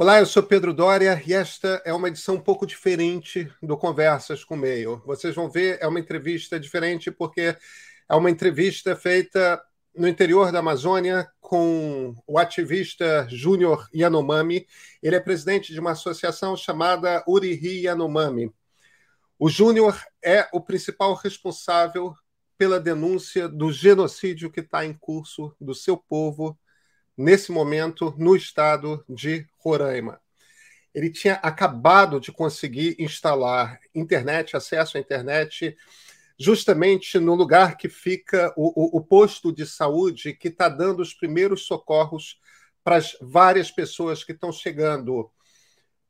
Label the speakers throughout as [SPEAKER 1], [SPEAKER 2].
[SPEAKER 1] Olá, eu sou Pedro Dória e esta é uma edição um pouco diferente do Conversas com o Meio. Vocês vão ver, é uma entrevista diferente porque é uma entrevista feita no interior da Amazônia com o ativista Júnior Yanomami. Ele é presidente de uma associação chamada Urihi Yanomami. O Júnior é o principal responsável pela denúncia do genocídio que está em curso do seu povo nesse momento no estado de Roraima. Ele tinha acabado de conseguir instalar internet, acesso à internet, justamente no lugar que fica o, o, o posto de saúde que está dando os primeiros socorros para as várias pessoas que estão chegando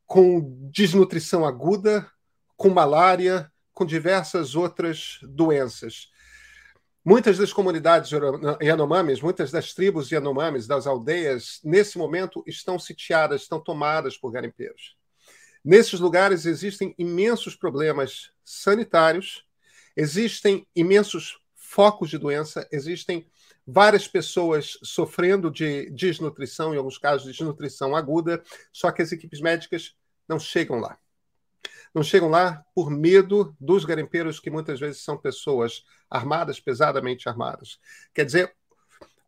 [SPEAKER 1] com desnutrição aguda, com malária, com diversas outras doenças. Muitas das comunidades Yanomamis, muitas das tribos Yanomamis, das aldeias, nesse momento estão sitiadas, estão tomadas por garimpeiros. Nesses lugares existem imensos problemas sanitários, existem imensos focos de doença, existem várias pessoas sofrendo de desnutrição, em alguns casos desnutrição aguda, só que as equipes médicas não chegam lá. Não chegam lá por medo dos garimpeiros, que muitas vezes são pessoas armadas, pesadamente armadas. Quer dizer,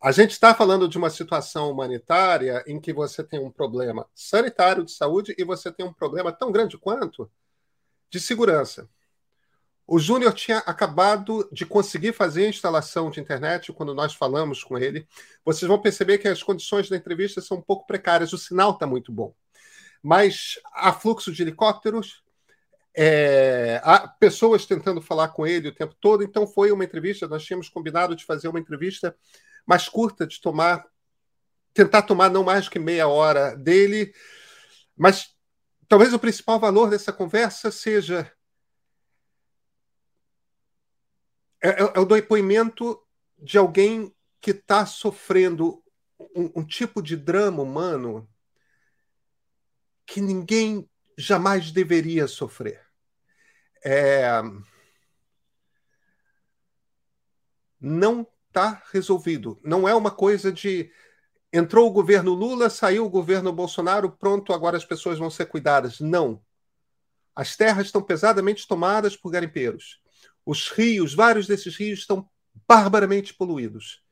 [SPEAKER 1] a gente está falando de uma situação humanitária em que você tem um problema sanitário de saúde e você tem um problema tão grande quanto de segurança. O Júnior tinha acabado de conseguir fazer a instalação de internet quando nós falamos com ele. Vocês vão perceber que as condições da entrevista são um pouco precárias, o sinal está muito bom. Mas há fluxo de helicópteros, é, pessoas tentando falar com ele o tempo todo, então foi uma entrevista. Nós tínhamos combinado de fazer uma entrevista mais curta, de tomar, tentar tomar não mais que meia hora dele, mas talvez o principal valor dessa conversa seja é, é, é o depoimento de alguém que está sofrendo um, um tipo de drama humano que ninguém jamais deveria sofrer. É... Não está resolvido. Não é uma coisa de entrou o governo Lula, saiu o governo Bolsonaro, pronto, agora as pessoas vão ser cuidadas. Não. As terras estão pesadamente tomadas por garimpeiros. Os rios, vários desses rios estão barbaramente poluídos.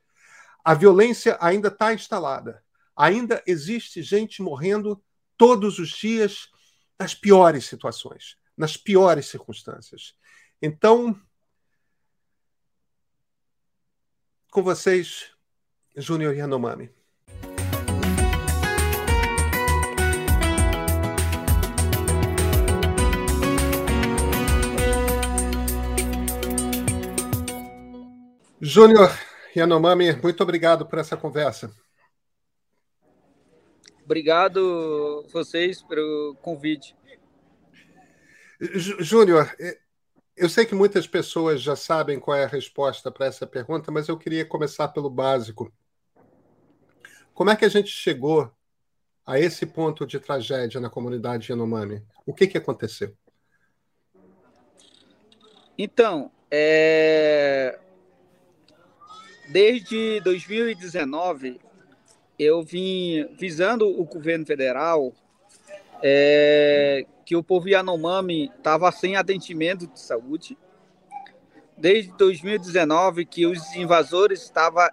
[SPEAKER 1] A violência ainda está instalada. Ainda existe gente morrendo todos os dias nas piores situações, nas piores circunstâncias. Então, com vocês, Júnior Yanomami. Júnior Yanomami, muito obrigado por essa conversa.
[SPEAKER 2] Obrigado vocês pelo convite.
[SPEAKER 1] Júnior, eu sei que muitas pessoas já sabem qual é a resposta para essa pergunta, mas eu queria começar pelo básico. Como é que a gente chegou a esse ponto de tragédia na comunidade Yanomami? O que, que aconteceu?
[SPEAKER 2] Então, é... desde 2019, eu vim visando o governo federal é, que o povo Yanomami estava sem atendimento de saúde. Desde 2019 que os invasores estavam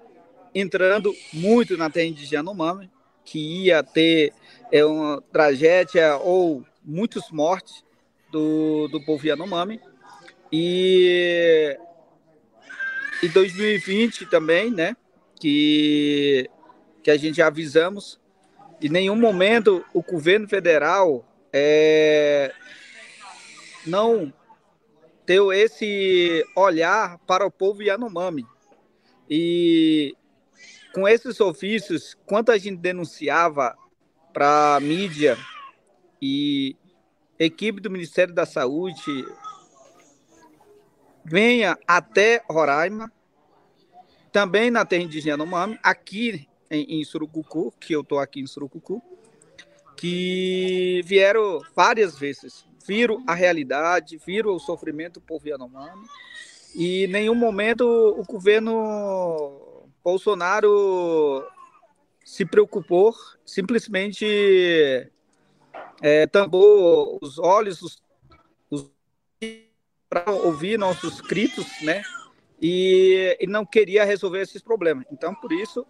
[SPEAKER 2] entrando muito na terra de Yanomami, que ia ter é, uma tragédia ou muitos mortes do, do povo Yanomami. E em 2020 também, né, que que a gente avisamos. Em nenhum momento o governo federal é, não deu esse olhar para o povo Yanomami. E com esses ofícios, quanto a gente denunciava para a mídia e equipe do Ministério da Saúde venha até Roraima, também na terra indígena Yanomami, aqui em, em Surucucu, que eu estou aqui em Surucucu, que vieram várias vezes, viram a realidade, viram o sofrimento do povo Yanomami, e em nenhum momento o governo Bolsonaro se preocupou, simplesmente é, tambor os olhos os, os para ouvir nossos gritos, né? E, e, não queria resolver esses problemas. Então, por isso,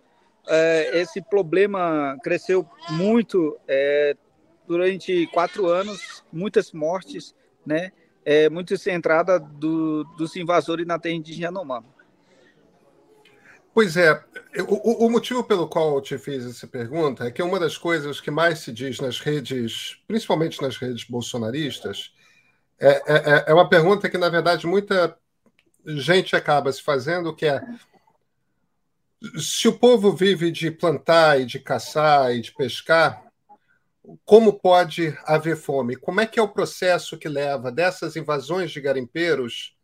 [SPEAKER 2] é, esse problema cresceu muito é, durante quatro anos, muitas mortes, né? É, muito centrada do, dos invasores na terra indígena Yanomami.
[SPEAKER 1] Pois é, o, o, motivo pelo qual eu te fiz essa pergunta é que uma das coisas que mais se diz nas redes, principalmente nas redes bolsonaristas, é, é, é, é uma pergunta que, na verdade, muita gente acaba se fazendo, que é se o povo vive de plantar e de caçar e de pescar, como pode haver fome? Como é que é o processo que leva dessas invasões de garimpeiros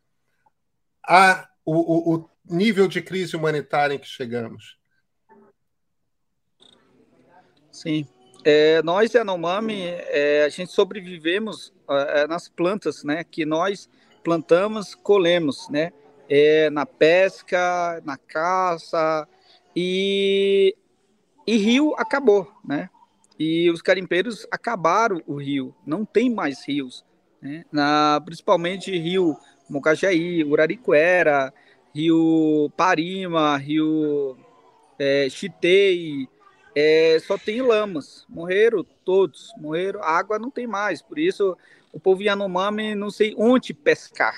[SPEAKER 1] a o, o, nível de crise humanitária em que chegamos.
[SPEAKER 2] Sim. É, nós, Yanomami, é, a gente sobrevivemos é, nas plantas, né? Que nós plantamos, colhemos, né? É, na pesca, na caça e, e rio acabou, né? E os carimpeiros acabaram o rio, não tem mais rios, né? Na, principalmente rio Mocajaí, Uraricuera, Rio Parima, Rio é, Chitei, é, só tem lamas. Morreram todos, morreram. A água não tem mais, por isso o povo Yanomami não sei onde pescar,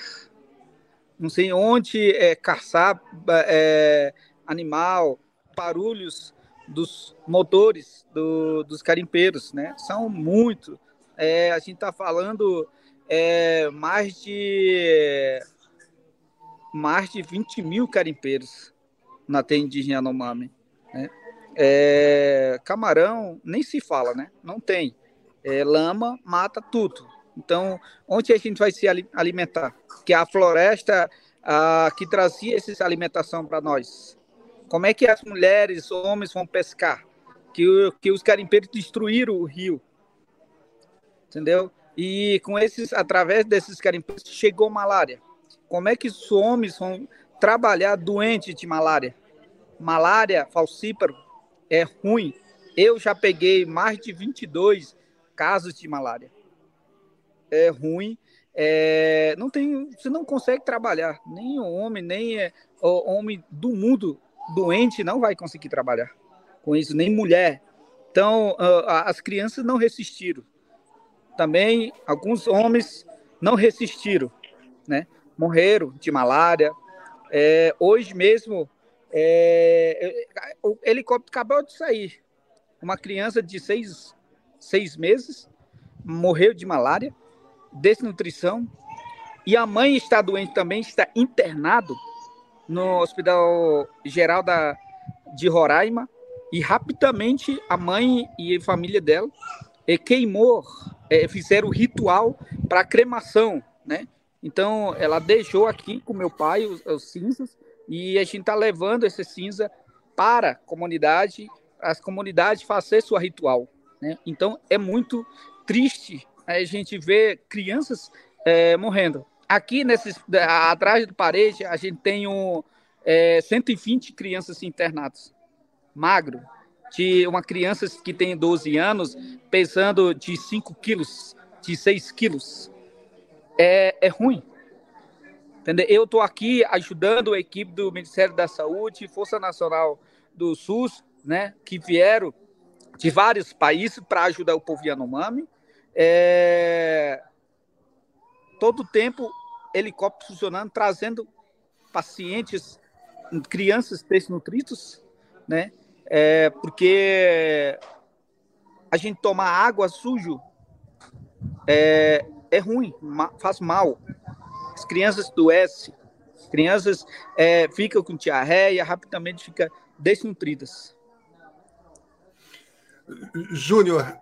[SPEAKER 2] não sei onde é, caçar é, animal, barulhos dos motores do, dos carimpeiros, né? São muito. É, a gente está falando é, mais de mais de 20 mil carimpeiros na terra indígena Yanomami. Né? É, camarão nem se fala, né? Não tem. É, lama mata tudo. Então, onde a gente vai se alimentar? Que a floresta que trazia essa alimentação para nós. Como é que as mulheres, homens vão pescar? Que, que os carimpeiros destruíram o rio. Entendeu? E com esses, através desses carimpeiros, chegou malária. Como é que os homens vão trabalhar doentes de malária? Malária, falcíparo, é ruim. Eu já peguei mais de 22 casos de malária. É ruim. É, não tem, você não consegue trabalhar. Nem o homem, nem é, o homem do mundo doente não vai conseguir trabalhar com isso, nem mulher. Então, as crianças não resistiram. Também alguns homens não resistiram, né? morreram de malária. É, hoje mesmo, é, o helicóptero acabou de sair. Uma criança de seis, seis meses morreu de malária, desnutrição, e a mãe está doente também, está internado no Hospital Geral da, de Roraima, e rapidamente a mãe e a família dela é, queimou, é, fizeram o ritual para cremação, né? Então, ela deixou aqui com meu pai os, os cinzas e a gente está levando esse cinza para a comunidade, as comunidades fazer sua ritual. Né? Então, é muito triste a gente ver crianças é, morrendo. Aqui, nesses, atrás da parede, a gente tem um, é, 120 crianças internadas. Magro. De uma criança que tem 12 anos, pesando de 5 quilos, de 6 quilos é, é ruim. Entendeu? Eu estou aqui ajudando a equipe do Ministério da Saúde, Força Nacional do SUS, né, que vieram de vários países para ajudar o povo Yanomami. É... Todo tempo, helicóptero funcionando, trazendo pacientes, crianças desnutridos, né? É, porque a gente tomar água sujo é, é ruim, faz mal. As crianças adoecem, crianças é, ficam com diarreia, rapidamente ficam desnutridas.
[SPEAKER 1] Júnior,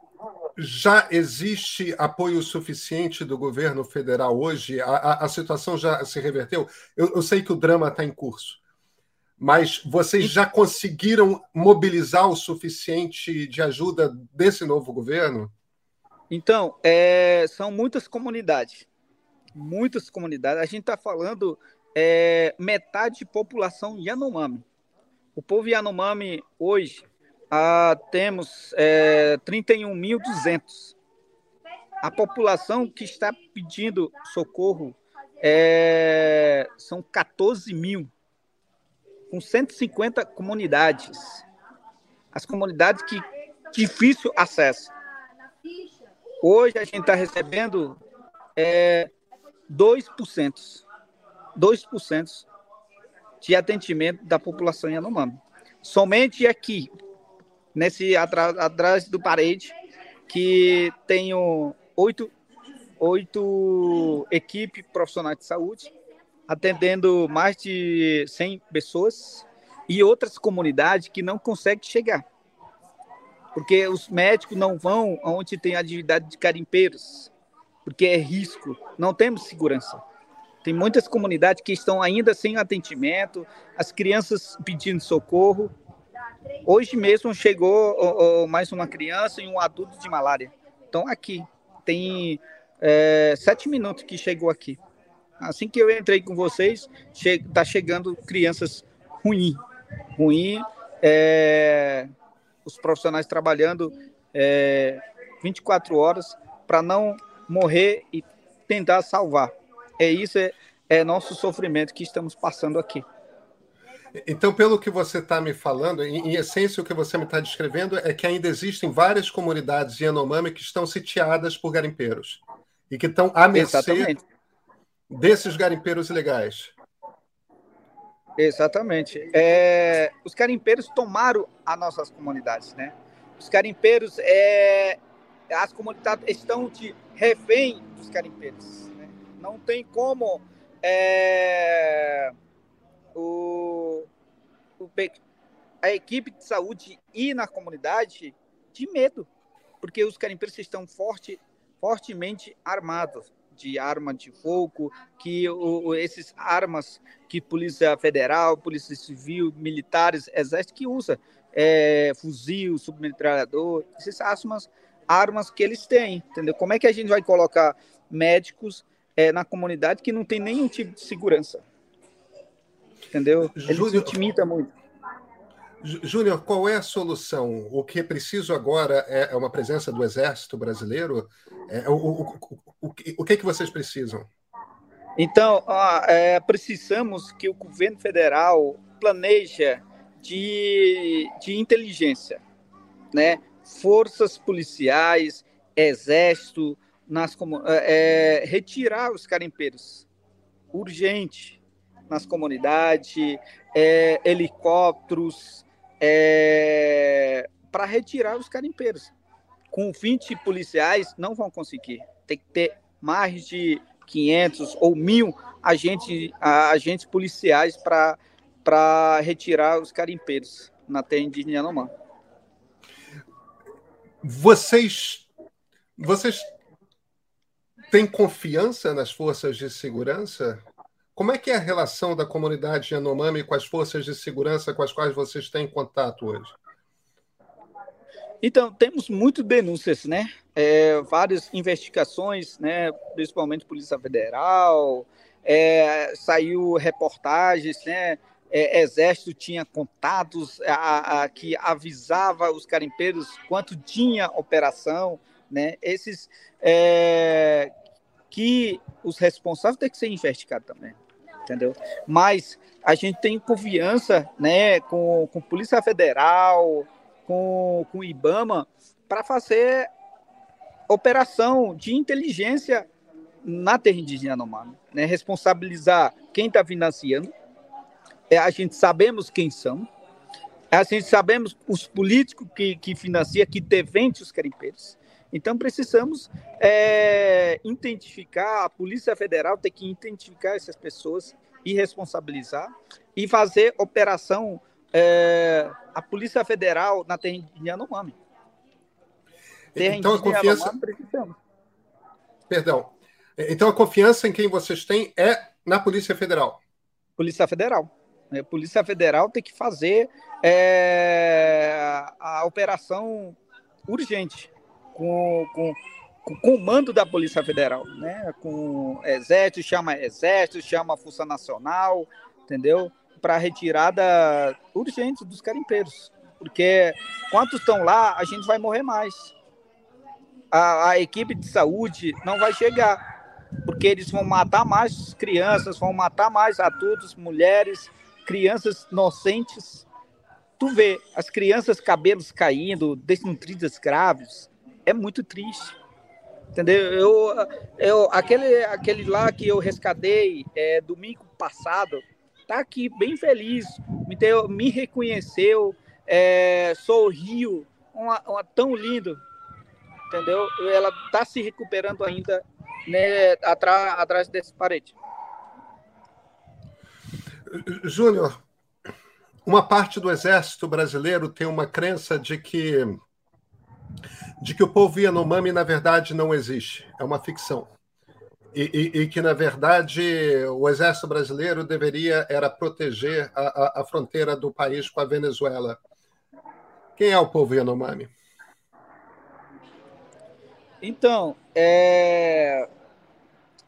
[SPEAKER 1] já existe apoio suficiente do governo federal hoje? A, a, a situação já se reverteu? Eu, eu sei que o drama está em curso, mas vocês já conseguiram mobilizar o suficiente de ajuda desse novo governo?
[SPEAKER 2] Então, é, são muitas comunidades. Muitas comunidades. A gente está falando é, metade de população Yanomami. O povo Yanomami, hoje, ah, temos é, 31.200. a população que está pedindo socorro é, são 14 mil, com 150 comunidades. As comunidades que difícil acesso. Hoje a gente está recebendo é, 2%, 2% de atendimento da população Yanomami. Somente aqui, nesse atrás, atrás do parede, que tenho oito, oito equipes profissionais de saúde, atendendo mais de 100 pessoas, e outras comunidades que não conseguem chegar. Porque os médicos não vão onde tem atividade de carimpeiros, porque é risco, não temos segurança. Tem muitas comunidades que estão ainda sem atendimento, as crianças pedindo socorro. Hoje mesmo chegou mais uma criança e um adulto de malária. Então aqui tem é, sete minutos que chegou aqui. Assim que eu entrei com vocês, está chegando crianças ruim, ruim. É, os profissionais trabalhando é, 24 horas para não morrer e tentar salvar. É isso, é, é nosso sofrimento que estamos passando aqui.
[SPEAKER 1] Então, pelo que você está me falando, em, em, essência, o que você me está descrevendo é que ainda existem várias comunidades Yanomami que estão sitiadas por garimpeiros e que estão à mercê Exatamente. desses garimpeiros ilegais.
[SPEAKER 2] Exatamente. É, os garimpeiros tomaram as nossas comunidades, né? Os garimpeiros, é, as comunidades estão de refém dos garimpeiros. Né? Não tem como é, o, o, a equipe de saúde ir na comunidade de medo, porque os garimpeiros estão forte, fortemente armados de arma de fogo, que o, esses armas que Polícia Federal, Polícia Civil, militares, Exército que usa, é, fuzil, submetralhador, essas armas armas que eles têm, entendeu? Como é que a gente vai colocar médicos é, na comunidade que não tem nenhum tipo de segurança? Entendeu? Eles Júnior, intimidam muito.
[SPEAKER 1] Júnior, qual é a solução? O que é preciso agora é, é uma presença do Exército Brasileiro? É, o, o, o, o, que, é que vocês precisam?
[SPEAKER 2] Então, é, precisamos que o governo federal planeja de, de inteligência, né? forças policiais, exército, nas, é, é, retirar os carimpeiros urgente nas comunidades, é, helicópteros, é, para retirar os carimpeiros. Com 20 policiais não vão conseguir. Tem que ter mais de 500 ou mil agentes, agentes policiais para retirar os carimpeiros na terra indígena Yanomami.
[SPEAKER 1] Vocês, vocês têm confiança nas forças de segurança? Como é que é a relação da comunidade Yanomami com as forças de segurança com as quais vocês têm contato hoje?
[SPEAKER 2] Então, temos muitas denúncias, né? É, várias investigações, né? principalmente Polícia Federal, é, saiu reportagens, né? é, exército tinha contatos a, a, que avisava os carimpeiros quanto tinha operação, né? Esses é, que os responsáveis têm que ser investigados também, entendeu? Mas a gente tem confiança, né, com, com Polícia Federal, com, com IBAMA, para fazer operação de inteligência na terra indígena Yanomami, né? Responsabilizar quem está financiando, é, a gente sabemos quem são, a gente sabemos os políticos que, que financiam, que devem os carimpeiros. Então precisamos é, identificar, a Polícia Federal tem que identificar essas pessoas e responsabilizar e fazer operação é, a Polícia Federal na terra de Yanomami.
[SPEAKER 1] Terra então a confiança. Perdão. Então a confiança em quem vocês têm é na Polícia Federal.
[SPEAKER 2] Polícia Federal. A Polícia Federal tem que fazer é, a operação urgente com, com, com o comando da Polícia Federal, né? Com exército, chama exército, chama Força Nacional, entendeu? Para retirada urgente dos carimpeiros. Porque quantos estão lá, a gente vai morrer mais. a, a equipe de saúde não vai chegar, porque eles vão matar mais crianças, vão matar mais adultos, mulheres, crianças inocentes. Tu vê as crianças cabelos caindo, desnutridas graves, é muito triste. Entendeu? Eu, eu, aquele, aquele lá que eu rescatei é, domingo passado, tá aqui bem feliz, me, deu, me reconheceu, é, sorriu, uma, uma, tão lindo, entendeu? Ela tá se recuperando ainda né, atrás, atrás desse parede.
[SPEAKER 1] Júnior, uma parte do exército brasileiro tem uma crença de que de que o povo Yanomami, na verdade, não existe. É uma ficção. E, e, e, que, na verdade, o exército brasileiro deveria era proteger a, a, a, fronteira do país com a Venezuela. Quem é o povo Yanomami?
[SPEAKER 2] Então, é...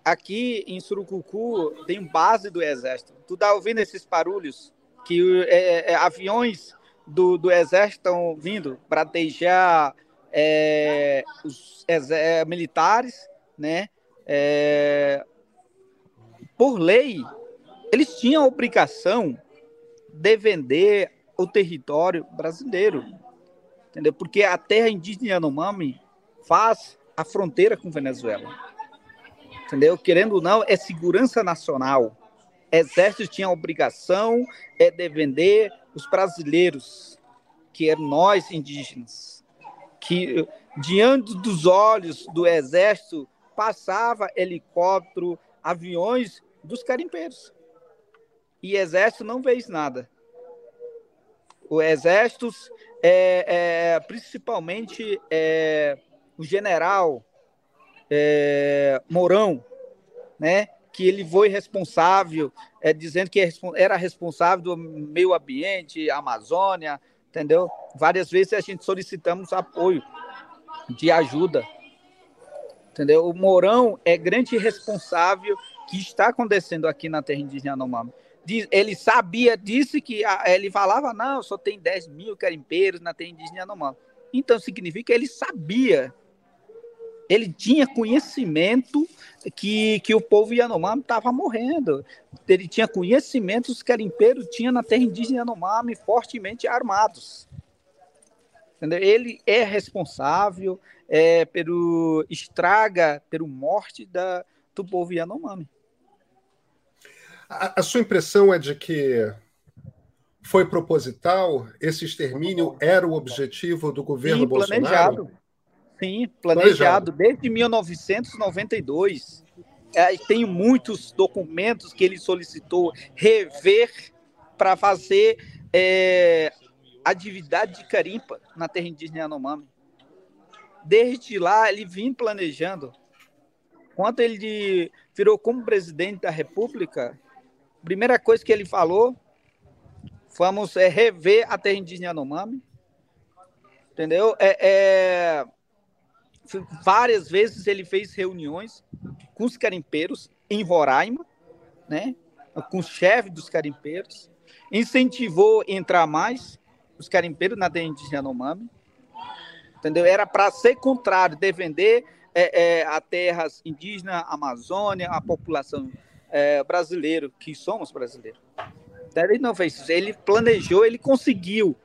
[SPEAKER 2] aqui em Surucucu tem base do exército. Tu tá ouvindo esses barulhos? Que é, é, aviões do, do exército estão vindo para deixar é, os é, militares, né? É, por lei, eles tinham a obrigação de vender o território brasileiro, entendeu? Porque a terra indígena Yanomami faz a fronteira com Venezuela, entendeu? Querendo ou não, é segurança nacional. Exército tinha a obrigação é de vender os brasileiros, que eram nós indígenas que diante dos olhos do exército passava helicóptero, aviões dos carimpeiros. E exército não fez nada. O exército, é, é principalmente é, o general é, Mourão, né, que ele foi responsável, é, dizendo que era responsável do meio ambiente, Amazônia, entendeu? Várias vezes a gente solicitamos apoio de ajuda, entendeu? O Mourão é grande responsável que está acontecendo aqui na terra indígena Yanomami. Ele sabia, disse que ele falava, não, só tem 10 mil carimpeiros na terra indígena Yanomami. Então significa que ele sabia ele tinha conhecimento que, que o povo Yanomami estava morrendo. Ele tinha conhecimento que os carimpeiros tinham na terra indígena Yanomami fortemente armados. Entendeu? Ele é responsável é, pelo estraga, pelo morte da, do povo Yanomami.
[SPEAKER 1] A, a sua impressão é de que foi proposital? Esse extermínio era o objetivo do governo Sim, Bolsonaro?
[SPEAKER 2] planejado. Sim, planejado, planejado. desde 1992. É, tem muitos documentos que ele solicitou rever para fazer é, atividade de carimpa na terra indígena Yanomami. Desde lá, ele vinha planejando. Quando ele virou como presidente da República, a primeira coisa que ele falou, vamos é, rever a terra indígena Yanomami. Entendeu? É, é, várias vezes ele fez reuniões com os carimpeiros em Roraima, né? com o chefe dos carimpeiros, incentivou entrar mais os carimpeiros na indígena Yanomami, entendeu? Era para ser contrário, defender é, é, a terras indígenas, a Amazônia, a população é, brasileira, que somos brasileiros. Então, ele não fez isso, ele planejou, ele conseguiu,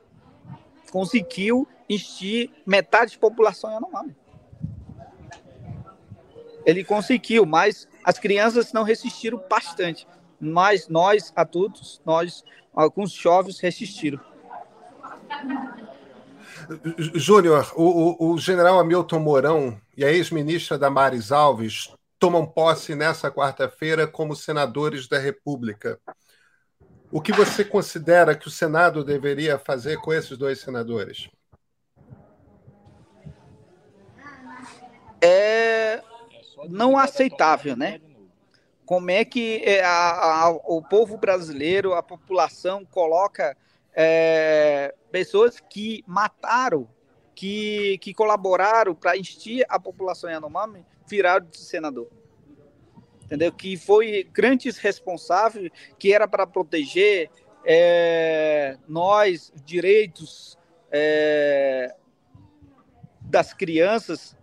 [SPEAKER 2] conseguiu encher metade da população Yanomami. Ele conseguiu, mas as crianças não resistiram bastante. Mas nós, adultos, nós, alguns jovens resistiram.
[SPEAKER 1] Júnior, o, o, o, general Hamilton Mourão e a ex-ministra Damares Alves tomam posse nessa quarta-feira como senadores da República. O que você considera que o Senado deveria fazer com esses dois senadores?
[SPEAKER 2] É não aceitável, né? Como é que é, a, a, o povo brasileiro, a população, coloca é, pessoas que mataram, que, que colaboraram para instir a população Yanomami, viraram de senador. Entendeu? Que foi grandes responsável, que era para proteger é, nós, direitos é, das crianças,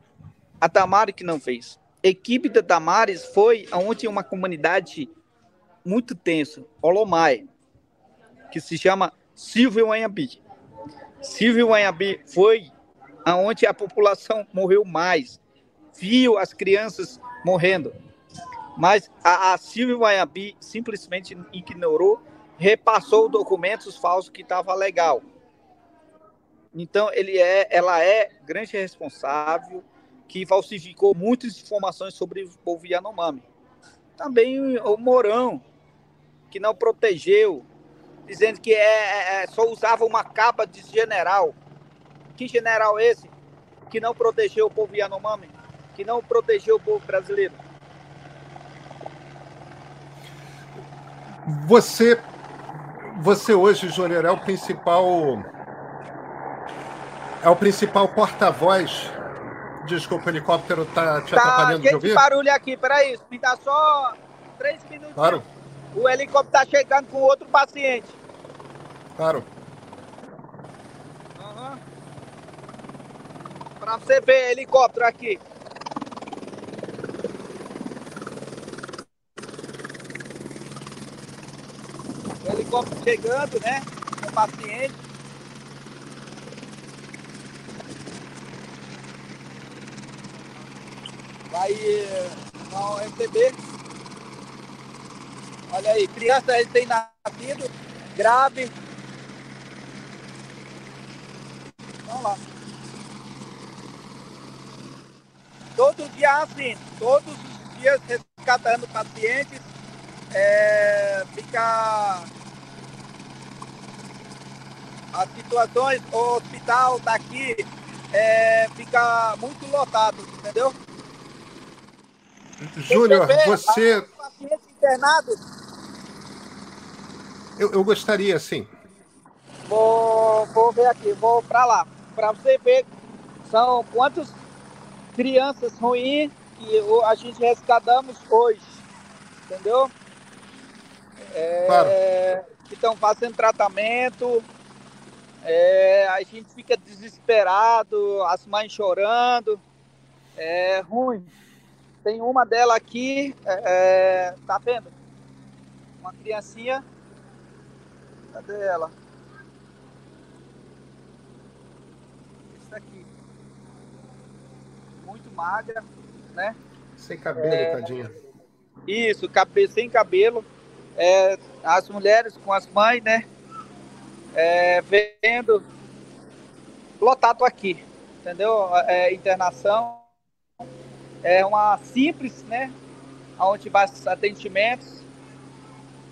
[SPEAKER 2] A Damares que não fez. Equipe da Damares foi aonde uma comunidade muito tensa, Olomai, que se chama Silvio Anhabi. Silvio Anhabi foi aonde a população morreu mais, viu as crianças morrendo. Mas a, a Silvio Anhabi simplesmente ignorou, repassou documentos falsos que estava legal. Então ele é, ela é grande responsável que falsificou muitas informações sobre o povo Yanomami. Também o Mourão, que não protegeu, dizendo que é, é, é, só usava uma capa de general. Que general esse? Que não protegeu o povo Yanomami? Que não protegeu o povo brasileiro?
[SPEAKER 1] Você, você hoje, Júnior, é o principal é o principal porta-voz. Desculpa, o helicóptero tá te tá, atrapalhando de ouvir?
[SPEAKER 2] barulho aqui, peraí, me dá só três minutos. Claro. O helicóptero tá chegando com outro paciente.
[SPEAKER 1] Claro.
[SPEAKER 2] Uhum. Pra você ver helicóptero aqui. O helicóptero chegando, né? Com o paciente. Vai no MTB. Olha aí, criança tem nascido, grave. Vamos lá. Todo dia assim, todos os dias resgatando pacientes, é, fica as situações, o hospital daqui é, fica muito lotado, entendeu?
[SPEAKER 1] Júnior, você. Eu, eu gostaria, sim.
[SPEAKER 2] Vou, vou ver aqui, vou para lá. Para você ver, são quantas crianças ruins que a gente rescatamos hoje. Entendeu? É, claro. Que estão fazendo tratamento. É, a gente fica desesperado, as mães chorando. É ruim. Tem uma dela aqui, é, é, tá vendo? Uma criancinha. Cadê ela? Isso aqui. Muito magra, né?
[SPEAKER 1] Sem cabelo, é, tadinha.
[SPEAKER 2] Isso, cabelo, sem cabelo. É, as mulheres com as mães, né? É, vendo lotado aqui, entendeu? É, internação é uma simples, né? Onde os atendimentos.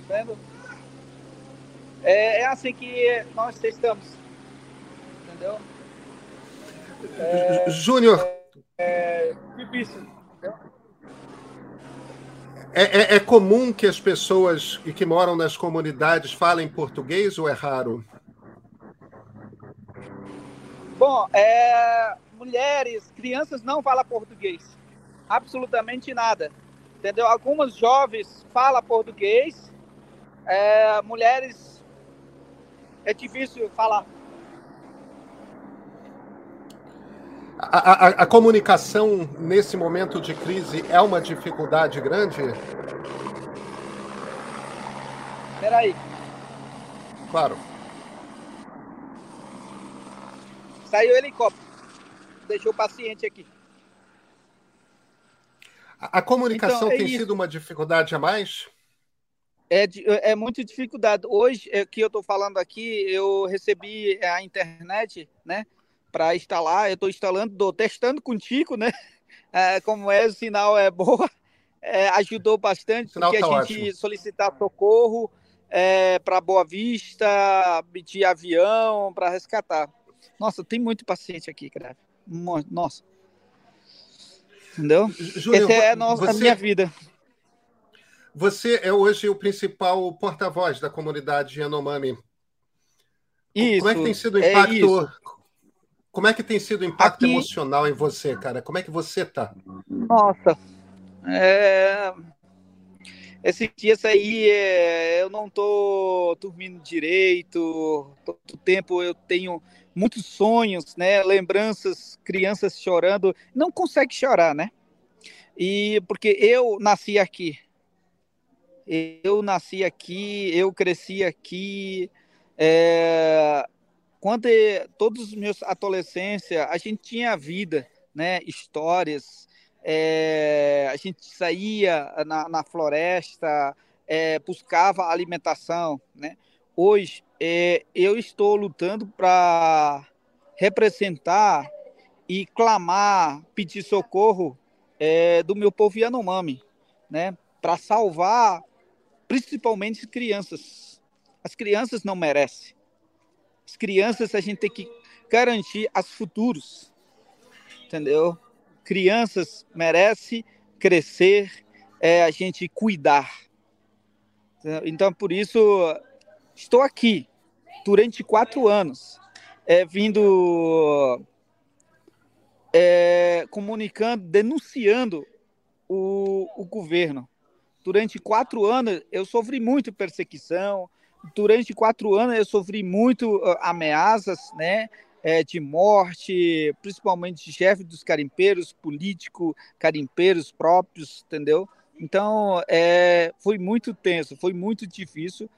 [SPEAKER 2] Vendo? É, é assim que nós testamos. Entendeu?
[SPEAKER 1] É, Júnior.
[SPEAKER 2] É, é difícil.
[SPEAKER 1] É, é, é, comum que as pessoas que moram nas comunidades falem português ou é raro?
[SPEAKER 2] Bom, é, mulheres, crianças não falam português absolutamente nada. Entendeu? Algumas jovens falam português, é, mulheres é difícil falar.
[SPEAKER 1] A, a, a, comunicação nesse momento de crise é uma dificuldade grande?
[SPEAKER 2] Espera aí.
[SPEAKER 1] Claro.
[SPEAKER 2] Saiu o helicóptero. Deixou o paciente aqui.
[SPEAKER 1] A, comunicação então, é tem isso. sido uma dificuldade a mais?
[SPEAKER 2] É, é muita dificuldade. Hoje, é, que eu estou falando aqui, eu recebi a internet, né, para instalar. Eu estou instalando, estou testando contigo, né? É, como é, o sinal é boa, é, ajudou bastante, porque tá a gente ótimo. solicitar socorro é, para Boa Vista, de avião, para resgatar. Nossa, tem muito paciente aqui, cara. Nossa. Entendeu? Júnior, Essa é a, nossa, você, a minha vida.
[SPEAKER 1] Você é hoje o principal porta-voz da comunidade Yanomami. Isso, como é que tem sido o é impacto? É como é que tem sido o impacto Aqui... emocional em você, cara? Como é que você tá?
[SPEAKER 2] Nossa, é... esses dias aí é... eu não tô dormindo direito, todo tempo eu tenho muitos sonhos, né? Lembranças, crianças chorando, não consegue chorar, né? E porque eu nasci aqui, eu nasci aqui, eu cresci aqui. É, quando todos os meus adolescência, a gente tinha vida, né? Histórias. É, a gente saía na, na floresta, é, buscava alimentação, né? Hoje é, eu estou lutando para representar e clamar, pedir socorro é, do meu povo Yanomami, né? Para salvar principalmente crianças. As crianças não merecem. As crianças a gente tem que garantir as futuros, entendeu? Crianças merecem crescer, é a gente cuidar. Então, por isso, estou aqui durante quatro anos, é, vindo é, comunicando, denunciando o, o governo. Durante quatro anos eu sofri muito perseguição, durante quatro anos eu sofri muito uh, ameaças, né? É, de morte, principalmente de chefe dos carimpeiros, político, carimpeiros próprios, entendeu? Então, é, foi muito tenso, foi muito difícil.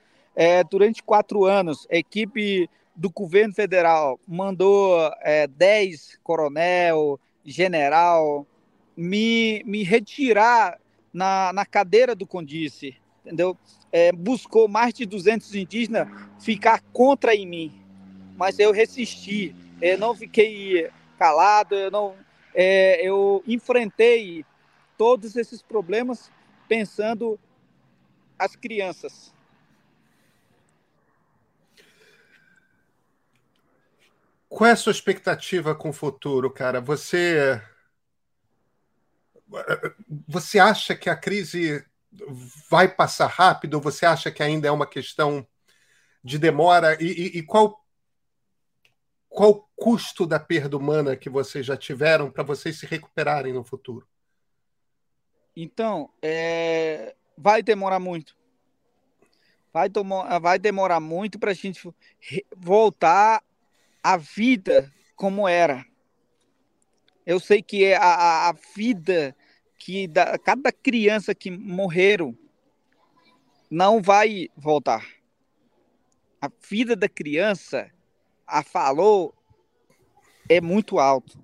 [SPEAKER 2] É, durante quatro anos, a equipe do governo federal mandou é, 10 coronel, general, me, me retirar na, na cadeira do Condice, entendeu? É, buscou mais de 200 indígenas ficar contra em mim, mas eu resisti, eu não fiquei calado, eu não, é, eu enfrentei todos esses problemas pensando as crianças,
[SPEAKER 1] Qual é a sua expectativa com o futuro, cara? Você você acha que a crise vai passar rápido? Você acha que ainda é uma questão de demora? E, e, e qual qual o custo da perda humana que vocês já tiveram para vocês se recuperarem no futuro?
[SPEAKER 2] Então, é... vai demorar muito. Vai, vai demorar muito para a gente voltar a vida como era. Eu sei que é a, a vida que da, cada criança que morreram não vai voltar. A vida da criança, a falou, é muito alto.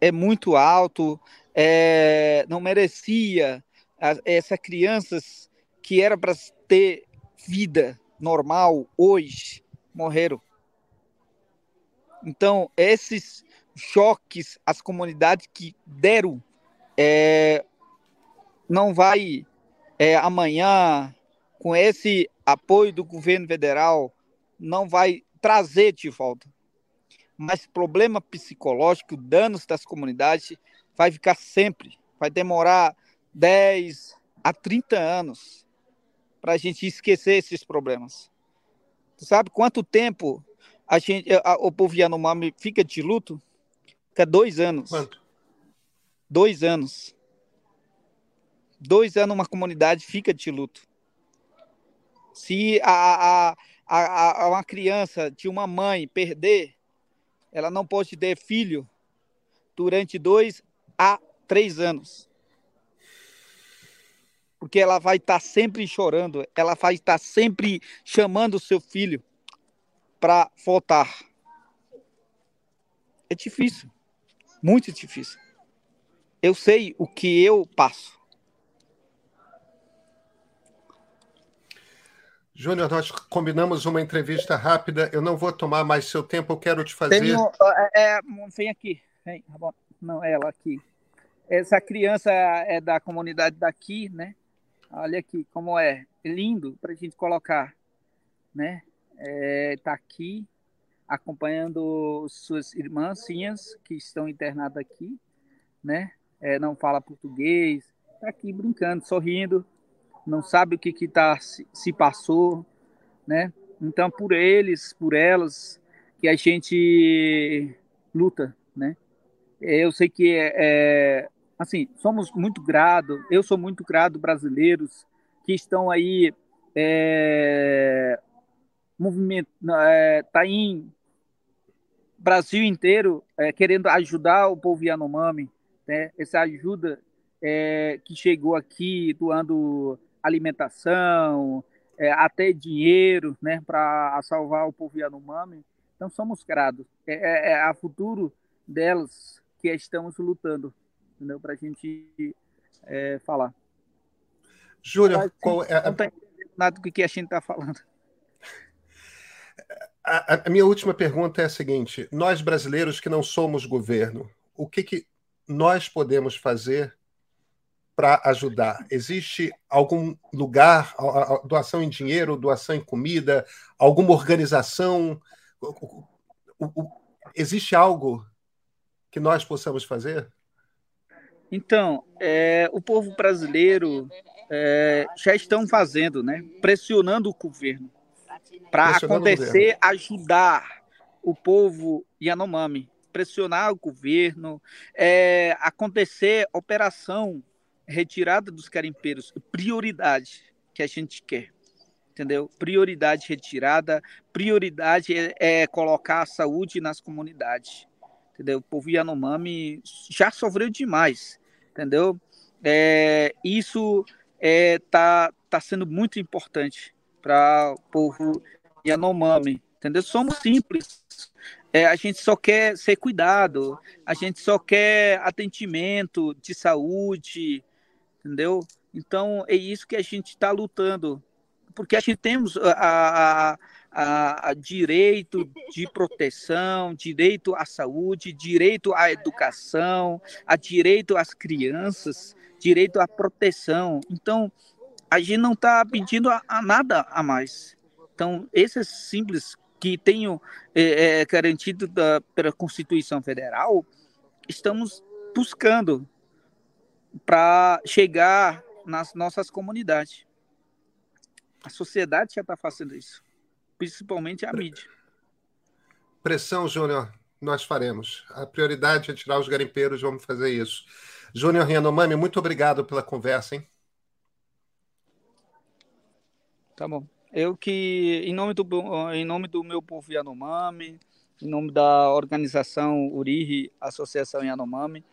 [SPEAKER 2] É muito alto, é, não merecia essas crianças que era para ter vida normal hoje morreram. Então, esses choques às comunidades que deram, é, não vai é, amanhã, com esse apoio do governo federal, não vai trazer de volta. Mas problema psicológico, danos das comunidades, vai ficar sempre. Vai demorar 10 a 30 anos para a gente esquecer esses problemas. Tu sabe quanto tempo a gente, a, o povo Yanomami fica de luto? Fica dois anos.
[SPEAKER 1] Quanto?
[SPEAKER 2] Dois anos. Dois anos uma comunidade fica de luto. Se a, a, a, a, uma criança de uma mãe perder, ela não pode ter filho durante dois a três anos. Porque ela vai estar sempre chorando, ela vai estar sempre chamando o seu filho para votar. É difícil, muito difícil. Eu sei o que eu passo.
[SPEAKER 1] Júnior, nós combinamos uma entrevista rápida. Eu não vou tomar mais seu tempo. Eu quero te fazer. Tenho,
[SPEAKER 2] é, é, vem aqui. Vem, não, ela aqui. Essa criança é da comunidade daqui, né? Olha aqui como é. Lindo para a gente colocar, né? Está é, aqui acompanhando suas irmãzinhas que estão internadas aqui, né? É, não fala português, está aqui brincando, sorrindo, não sabe o que que tá, se, se passou, né? Então, por eles, por elas, que a gente luta, né? Eu sei que é, é assim, somos muito gratos, eu sou muito grato brasileiros que estão aí é, movimento, é, tá em Brasil inteiro é, querendo ajudar o povo Yanomami, né? essa ajuda é, que chegou aqui doando alimentação, é, até dinheiro, né, para salvar o povo Yanomami. Então somos gratos. É, é, é, a futuro delas que estamos lutando? Para a gente é, falar.
[SPEAKER 1] Júnior, qual é?
[SPEAKER 2] Não está nada do que a gente está falando.
[SPEAKER 1] A, a, minha última pergunta é a seguinte: nós brasileiros que não somos governo, o que, que nós podemos fazer para ajudar? Existe algum lugar, doação em dinheiro, doação em comida, alguma organização? Existe algo que nós possamos fazer?
[SPEAKER 2] Então, é, o povo brasileiro é, já estão fazendo, né? Pressionando o governo para acontecer, ajudar o povo Yanomami, pressionar o governo, é, acontecer operação retirada dos carimpeiros, prioridade que a gente quer, entendeu? Prioridade retirada, prioridade é, é colocar a saúde nas comunidades, entendeu? O povo Yanomami já sofreu demais, entendeu? É, isso é, tá, tá sendo muito importante para o povo Yanomami, entendeu? Somos simples, é, a gente só quer ser cuidado, a gente só quer atendimento de saúde, entendeu? Então é isso que a gente está lutando, porque a gente temos a, a, a, a, direito de proteção, direito à saúde, direito à educação, a direito às crianças, direito à proteção. Então a gente não está pedindo a, a, nada a mais. Então esses simples que tenham é, é, garantido da, pela Constituição Federal, estamos buscando para chegar nas nossas comunidades. A sociedade já está fazendo isso, principalmente a mídia.
[SPEAKER 1] Pressão, Júnior, nós faremos. A prioridade é tirar os garimpeiros, vamos fazer isso. Júnior Yanomami, muito obrigado pela conversa, hein?
[SPEAKER 2] Tá bom. Eu que, em nome do, em nome do meu povo Yanomami, em nome da organização URIRI, Associação Yanomami,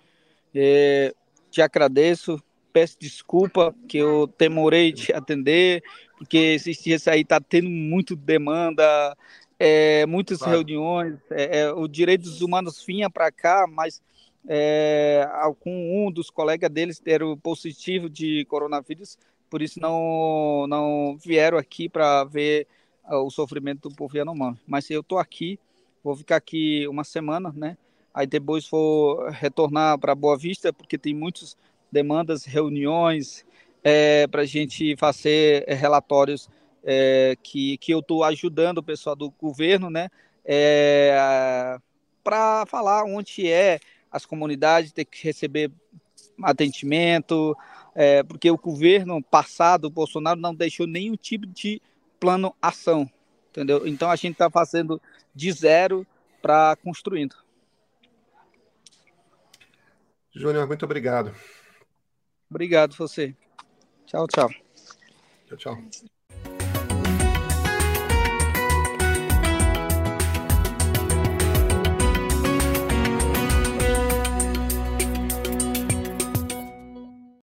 [SPEAKER 2] é, te agradeço, peço desculpa que eu demorei de atender, porque esses dias aí está tendo muito demanda, é, muitas claro. reuniões, é, é, o Direitos Humanos vinha para cá, mas é, algum um dos colegas deles deram positivo de coronavírus, por isso não, não vieram aqui para ver uh, o sofrimento do povo Yanomami. Mas eu estou aqui, vou ficar aqui uma semana, né? aí depois vou retornar para Boa Vista, porque tem muitas demandas, reuniões, é, para a gente fazer é, relatórios é, que, que eu estou ajudando o pessoal do governo, né, é, para falar onde é as comunidades ter que receber atendimento, é, porque o governo passado, o Bolsonaro, não deixou nenhum tipo de plano ação, entendeu? Então a gente está fazendo de zero para construindo.
[SPEAKER 1] Júnior, muito obrigado.
[SPEAKER 2] Obrigado você. Tchau, tchau.
[SPEAKER 1] Tchau, tchau.